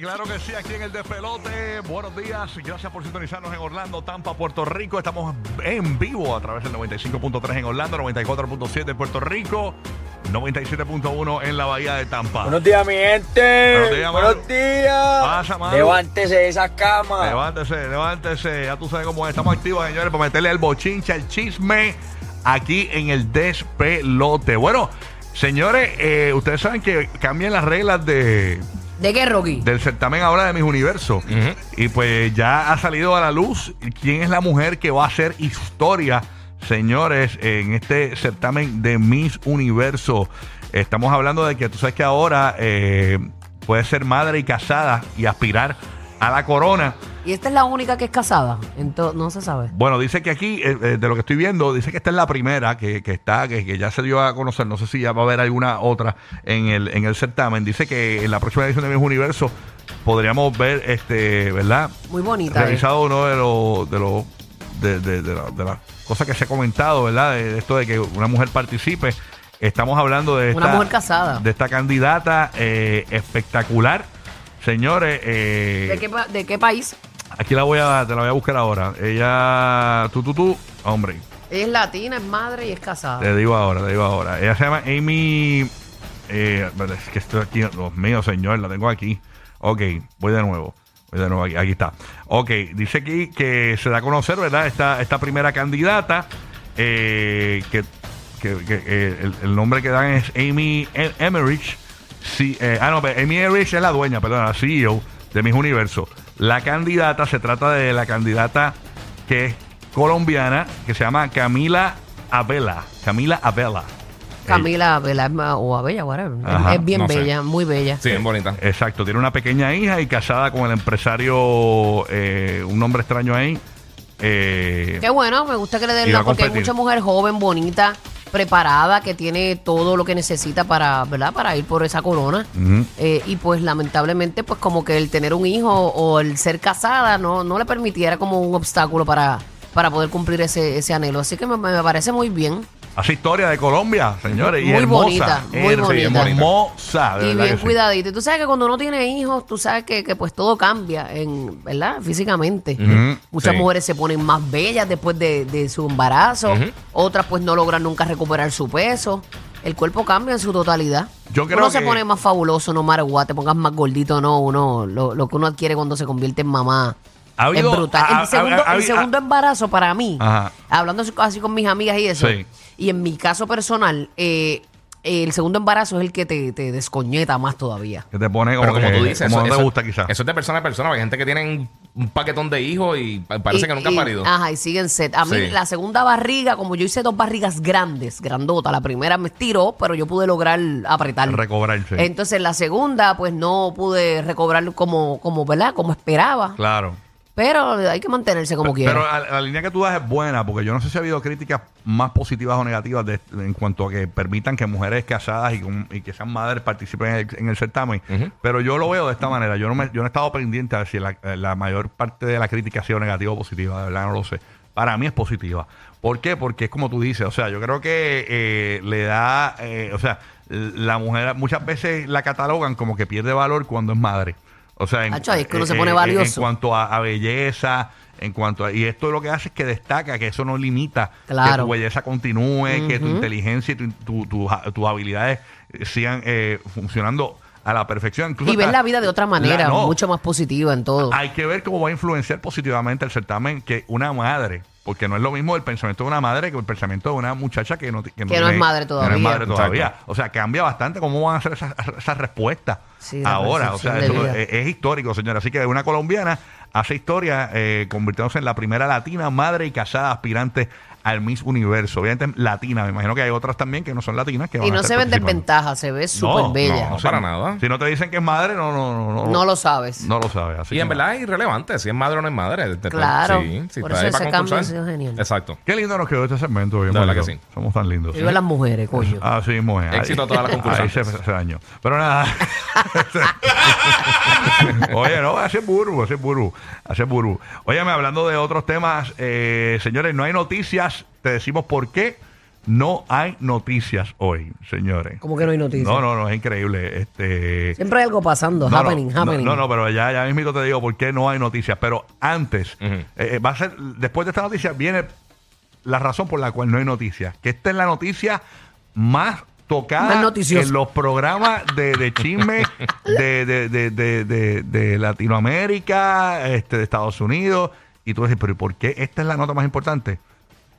Claro que sí, aquí en el Despelote. Buenos días, gracias por sintonizarnos en Orlando, Tampa, Puerto Rico. Estamos en vivo a través del 95.3 en Orlando, 94.7 en Puerto Rico, 97.1 en la Bahía de Tampa. Buenos días, mi gente. Buenos días. Buenos días. Pasa. Levántese de esa cama. Levántese, levántese, ya tú sabes cómo es. Estamos activos, señores, para meterle el bochinche, el chisme aquí en el Despelote. Bueno, señores, eh, ustedes saben que cambian las reglas de ¿De qué, Rocky? del certamen ahora de Mis Universo. Y pues ya ha salido a la luz quién es la mujer que va a hacer historia, señores, en este certamen de Miss Universo. Estamos hablando de que tú sabes que ahora eh, puedes ser madre y casada y aspirar a la corona. Y esta es la única que es casada. Entonces, no se sabe. Bueno, dice que aquí, eh, eh, de lo que estoy viendo, dice que esta es la primera que, que está, que, que ya se dio a conocer. No sé si ya va a haber alguna otra en el, en el certamen. Dice que en la próxima edición de Miss Universo podríamos ver, este, ¿verdad? Muy bonita. eh. Revisado uno de los, de los, de, de- de la- las cosas que se ha comentado, ¿verdad? De, esto de que una mujer participe. Estamos hablando de Una mujer casada. de esta candidata eh, espectacular. Señores, eh, ¿De qué, pa- ¿De qué país? Aquí la voy a, te la voy a buscar ahora. Ella, tú, tú, tú, hombre, Ella es latina, es madre y es casada. te digo ahora, te digo ahora. Ella se llama Amy, eh, es que estoy aquí, Dios mío, señor, la tengo aquí. Ok, voy de nuevo. Voy de nuevo aquí, aquí está. Ok, dice aquí que se da a conocer, ¿verdad? Esta, esta primera candidata, eh, que, que- que, eh, el, el nombre que dan es Amy Em- Emmerich. Sí, eh, ah, no, pero Amy Emmerich es la dueña, perdón, la CEO de Mis Universo. La candidata, se trata de la candidata que es colombiana, que se llama Camila Abela. Camila Abela. Camila Abela o Abella, whatever. Es- Ajá, es bien no sé. bella, muy bella. Sí, bien bonita. Exacto, tiene una pequeña hija y casada con el empresario, eh, un nombre extraño ahí. eh, Qué bueno, me gusta que le den la porque hay mucha mujer joven, bonita, preparada, que tiene todo lo que necesita para, ¿verdad? Para ir por esa corona. Eh, y pues lamentablemente, pues como que el tener un hijo o el ser casada no, no le permitiera como un obstáculo para, para poder cumplir ese, ese anhelo. Así que me, me parece muy bien. Hace historia de Colombia, señores. y Muy hermosa. bonita, muy bonita. Hermosa, de y bien que sí. cuidadito. Y tú sabes que cuando uno tiene hijos, tú sabes que, que pues todo cambia, en, ¿verdad? Físicamente. Muchas sí. mujeres se ponen más bellas después de, de su embarazo. Otras pues no logran nunca recuperar su peso. El cuerpo cambia en su totalidad. Yo creo uno se pone más fabuloso, no what, te pongas más gordito no, uno, lo, lo que uno adquiere cuando se convierte en mamá. Ha habido- es brutal. ha- el segundo, ha- ha- el segundo embarazo para mí, Ajá. hablando así- así con mis amigas y eso, Sí. y en mi caso personal, eh, el segundo embarazo es el que te, te descoñeta más todavía. Que te pone como, Pero como que- tú dices, como eso, no te eso- gusta quizás. Eso es de persona a persona. Hay gente que tiene un paquetón de hijos y pa- parece Y- que nunca han y- parido. Ajá, y siguen set. A mí Sí. la segunda barriga, como yo hice dos barrigas grandes, grandota, la primera me estiró, pero yo pude lograr apretar. Recobrarse. Entonces la segunda, pues no pude recobrar como, como, ¿verdad? Como esperaba. Claro. Pero hay que mantenerse como quiera. Pero la, la línea que tú das es buena, porque yo no sé si ha habido críticas más positivas o negativas de- en cuanto a que permitan que mujeres casadas y, con- y que sean madres participen en el, en el certamen. Pero yo lo veo de esta manera. Yo no, me, yo no he estado pendiente a ver si la, la mayor parte de la crítica ha sido negativa o positiva. De verdad no lo sé. Para mí es positiva. ¿Por qué? Porque es como tú dices. O sea, yo creo que eh, le da. eh, o sea, la mujer muchas veces la catalogan como que pierde valor cuando es madre. O sea, en, Acho, es que uno eh, se pone eh, valioso. En cuanto a, a belleza, en cuanto a, y esto lo que hace es que destaca que eso no limita que tu belleza continúe, que tu inteligencia y tu- tu- tu- ja- tus habilidades eh, sigan eh, funcionando a la perfección. Incluso Y ver la vida de otra manera, la- no, mucho más positiva en todo. hay que ver cómo va a influenciar positivamente el certamen que una madre. Porque no es lo mismo el pensamiento de una madre que el pensamiento de una muchacha que no, que Que no es madre que no todavía. es madre Exacto. todavía. O sea, cambia bastante cómo van a ser esas, esas respuestas Sí, ahora. O sea, eso es, es histórico, señora. Así que una colombiana hace historia eh, convirtiéndose en la primera latina madre y casada aspirante al Miss Universo. Obviamente latina. Me imagino que hay otras también que no son latinas. Que Y van no se ven desventaja, se ve súper No, bella. no. o sea, para nada. Si no te dicen que es madre, no, no, no, No lo sabes. No lo sabes. Así Y en verdad es irrelevante si es madre o no es madre. Claro. Sí, si Por está eso ahí para ese cambio concursar. Sido genial. Exacto. Qué lindo nos quedó este segmento. bien De verdad bonito. que sí. Somos tan lindos. Viva las mujeres, coño. Así mismo es. Éxito a todas las Ahí concursantes. se, se dañó. Pero nada. Oye, no, hace burbu, hace burbu, hace burbu. Óyeme, hablando de otros temas, eh, señores, no hay noticias. Te decimos por qué no hay noticias hoy, señores. Como que no hay noticias. No, no, no, es increíble. Este, Siempre hay algo pasando, no, happening, no, happening. No, no, pero ya, ya mismo te digo por qué no hay noticias. Pero antes, eh, eh, va a ser, después de esta noticia, viene la razón por la cual no hay noticias. Que esta es la noticia más Más tocada en los programas de, de chisme de, de, de, de, de- de Latinoamérica, este, de Estados Unidos. Y tú dices, pero ¿y por qué esta es la nota más importante?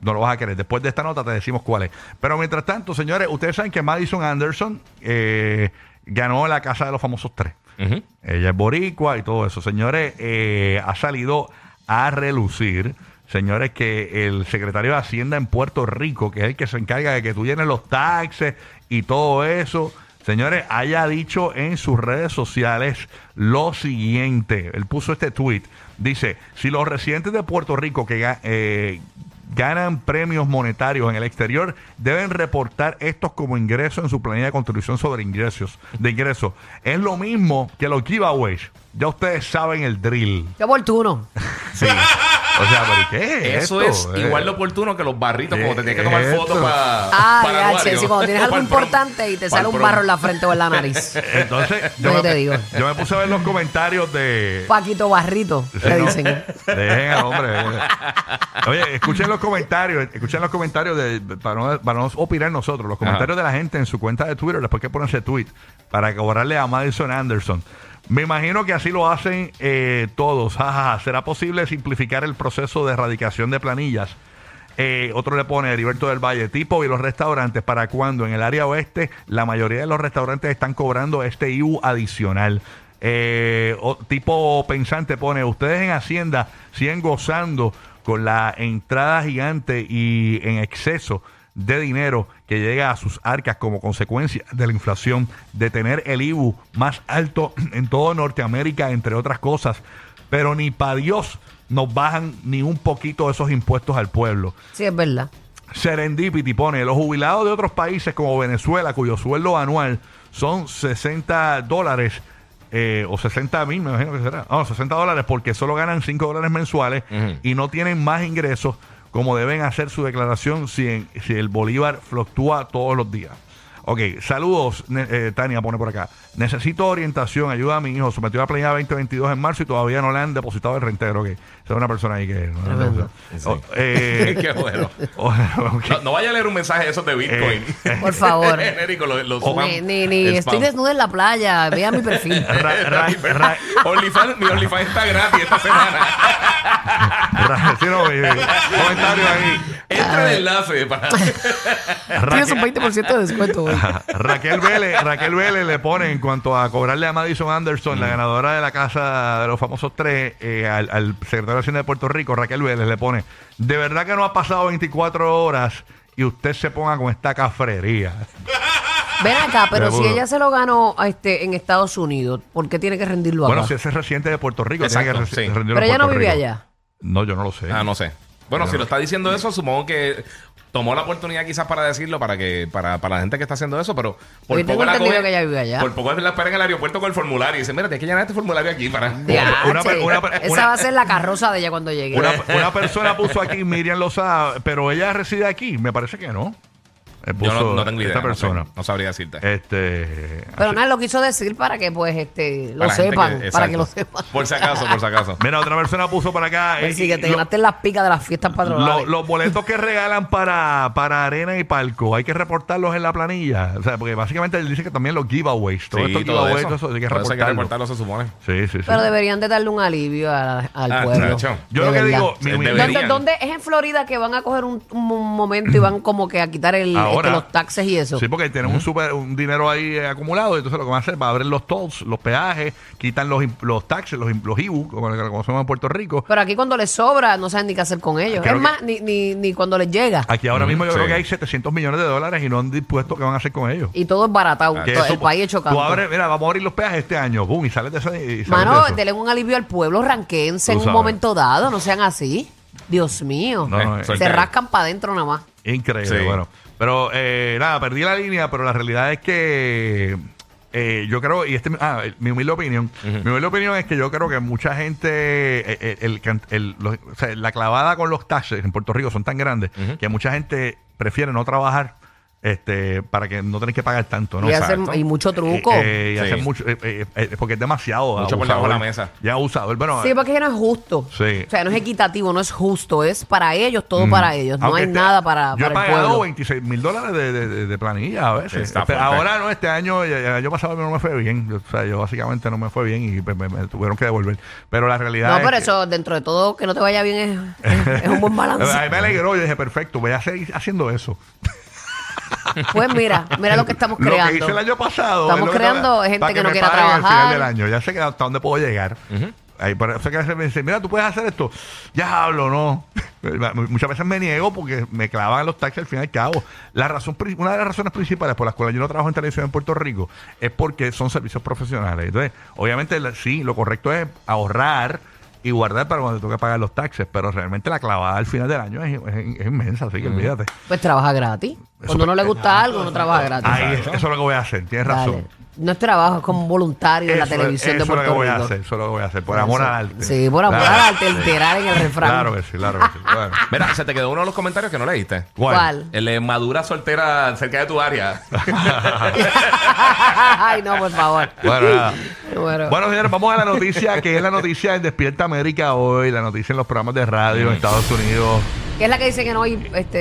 No lo vas a querer. Después de esta nota te decimos cuál es. Pero mientras tanto, señores, ustedes saben que Madison Anderson eh, ganó la Casa de los Famosos 3. Ujú. Ella es boricua y todo eso. Señores, eh, ha salido a relucir, señores, que el secretario de Hacienda en Puerto Rico, que es el que se encarga de que tú llenes los taxes y todo eso, señores, haya dicho en sus redes sociales lo siguiente. Él puso este tweet. Dice, si los residentes de Puerto Rico que eh, ganan premios monetarios en el exterior deben reportar estos como ingresos en su planilla de contribución sobre ingresos de ingresos. Es lo mismo que los giveaways. Ya ustedes saben el drill. Qué oportuno. Sí. O sea, ¿pero qué es Eso esto? es Eh, igual de oportuno que los barritos, como te tienes que ¿Qué tomar fotos para. Ah, para ya, che, sí, cuando tienes algo importante y te sale un barro en la frente o en la nariz. Entonces, yo, me, te digo. yo me puse a ver los comentarios de... Paquito Barrito, Sí, le ¿no? dicen. Dejen al hombre. Oye, escuchen los comentarios, escuchen los comentarios de, para, no, para no opinar nosotros, los comentarios de la gente en su cuenta de Twitter, después que ponen ese tweet, para cobrarle a Madison Anderson. Me imagino que así lo hacen eh, todos. ¿Será posible simplificar el proceso de erradicación de planillas? Eh, otro le pone Heriberto del Valle, tipo y los restaurantes, ¿para cuando En el área oeste, la mayoría de los restaurantes están cobrando este IU adicional. Eh, tipo pensante pone, ustedes en Hacienda siguen gozando con la entrada gigante y en exceso de dinero que llega a sus arcas como consecuencia de la inflación, de tener el IBU más alto en todo Norteamérica, entre otras cosas. Pero ni para Dios nos bajan ni un poquito de esos impuestos al pueblo. Sí, es verdad. Serendipity pone, los jubilados de otros países como Venezuela, cuyo sueldo anual son 60 dólares, eh, o 60 mil, me imagino que será, no, 60 dólares porque solo ganan 5 dólares mensuales y no tienen más ingresos como deben hacer su declaración si, en- si el bolívar fluctúa todos los días. Ok, saludos, ne- eh, Tania pone por acá. Necesito orientación, ayuda a mi hijo. Sometió a la planilla 2022 en marzo y todavía no le han depositado el rentero. Ok, es una persona ahí que... no. Oh, eh, Qué bueno. oh. No, no vaya a leer un mensaje de esos de Bitcoin. Por favor. Genérico, los, los Oh. spam- Ni, ni, estoy spam. desnuda en la playa. Vea mi perfil. Ra- ra- ra- OnlyFans- mi OnlyFans está gratis esta semana. sí, no, eh, comentario ahí. Entra el enlace para. Tienes un Raquel, 20% de descuento hoy. Raquel Vélez, Raquel Vélez le pone en cuanto a cobrarle a Madison Anderson, Mm. la ganadora de la casa de los famosos tres, eh, al, al secretario de Hacienda de Puerto Rico, Raquel Vélez le pone, de verdad que no ha pasado 24 horas y usted se ponga con esta cafrería. Ven acá, pero si ella se lo ganó este, en Estados Unidos, ¿por qué tiene que rendirlo acá? Bueno, si ese es residente de Puerto Rico, Exacto, tiene que sí. rendirlo pero en ella no vive Rico. allá. No, yo no lo sé. Ah, no sé. Bueno, Pero- si lo está diciendo eso, supongo que tomó la oportunidad quizás para decirlo para que para, para la gente que está haciendo eso, pero por Yo poco la coge- que ella vive allá. Por poco la espera en el aeropuerto con el formulario y dice, mira, tienes que llenar este formulario aquí para... Una una per- Esa una- va a ser la carroza de ella cuando llegue. Una, una persona puso aquí, Miriam Lozada, pero ella reside aquí. Me parece que no. Eh, Yo no, tengo idea. esta no sé, persona. No, sabría decirte. Este. Pero nada, lo quiso decir para que pues este lo Para sepan, que- para que lo sepan. Por si acaso, por si acaso. Mira, otra persona puso por acá. Pues eh, sí, que te lo- ganaste las picas de las fiestas lo- patronales. los boletos que regalan para, para arena y palco, hay que reportarlos en la planilla. O sea, porque básicamente él dice que también los giveaways, todo Sí, estos todo giveaways, eso. todo eso, hay que eso hay que reportarlo. reportarlo, se supone. Sí, sí, sí. Pero deberían de darle un alivio a- al Ah, pueblo. Yo De lo que digo, mi- mi-. ¿Dónde, dónde es en Florida que van a coger un, un momento y van como que a quitar el, Ahora. este, los taxes y eso? Sí, porque tienen un super, un dinero ahí eh, acumulado, y entonces lo que van a hacer va a abrir los tolls, los peajes, quitan los, los taxes, los, los IBU, como lo conocemos en Puerto Rico. Pero aquí cuando les sobra, no saben ni qué hacer con ellos. Creo es que- más, ni, ni, ni cuando les llega. Aquí ahora mismo yo sí. creo que hay 700 millones de dólares y no han dispuesto qué van a hacer con ellos. Y todo es baratado. Todo- eso, el país hecho Tú abres, mira, vamos a abrir los peajes este año, boom, y sales de eso. Y sales Mano, de denle un alivio al pueblo, ranquense en un momento dado, no sean así. Dios mío. No, no, Eh, eh. Se rascan para adentro nada más. Increíble, Sí. bueno. Pero eh, nada, perdí la línea, pero la realidad es que eh, yo creo, y este, ah, mi humilde opinión, mi humilde opinión es que yo creo que mucha gente, eh, eh, el, can- el- los- o sea, la clavada con los taxes en Puerto Rico son tan grandes que mucha gente prefiere no trabajar este para que no tener que pagar tanto, ¿no? y, hacen- exacto. y mucho truco. Eh, eh, y Sí. hacer mucho, eh, eh, eh, porque es demasiado. Mucho por debajo de la mesa. Ya abusador. Bueno, Sí, porque no es justo. Sí. O sea, no es equitativo, no es justo. Es para ellos, todo para ellos. No Aunque hay este- nada para, Yo he para el pagado pueblo. 26 mil dólares de, de- planilla a veces. Este, ahora no, este año, el año pasado no me fue bien. O sea, yo básicamente no me fue bien y me, me tuvieron que devolver. Pero la realidad No, es pero que- eso, dentro de todo, que no te vaya bien es, es- es un buen balance. A mí me alegró. Yo dije, perfecto, voy a seguir haciendo eso. Pues mira, mira lo que estamos Lo que creando. hice el año pasado. Estamos es lo que creando gente que no quiera paguen al trabajar. final del año. Ya sé que hasta dónde puedo llegar. Ahí, por eso que a veces me dicen, mira, tú puedes hacer esto. Ya hablo, no. Muchas veces me niego porque me clavan los taxis al fin y al cabo. La razón, una de las razones principales por las cuales yo no trabajo en televisión en Puerto Rico es porque son servicios profesionales. Entonces, obviamente, sí, lo correcto es ahorrar y guardar para cuando te toque pagar los taxes, pero realmente la clavada al final del año es, es- es inmensa, así que olvídate. Pues trabaja gratis. Cuando no le gusta algo, no trabaja gratis. Ahí, es- eso es lo que voy a hacer, tienes Dale. razón. No es trabajo, es como un voluntario en la Eso es- televisión de eso es lo Puerto que voy a Rico. hacer, eso es lo que voy a hacer, por amor al arte. Sí, por amor Claro. al arte, literal en el refrán. Claro que sí, claro que sí. Bueno. Mira, se te quedó uno de los comentarios que no leíste. ¿Cuál? El de madura soltera cerca de tu área. Ay, no, por favor. Bueno, nada. Bueno. Bueno, señores, vamos a la noticia que es la noticia en Despierta América hoy, la noticia en los programas de radio en Estados Unidos. ¿Qué es la que dice que no hay este,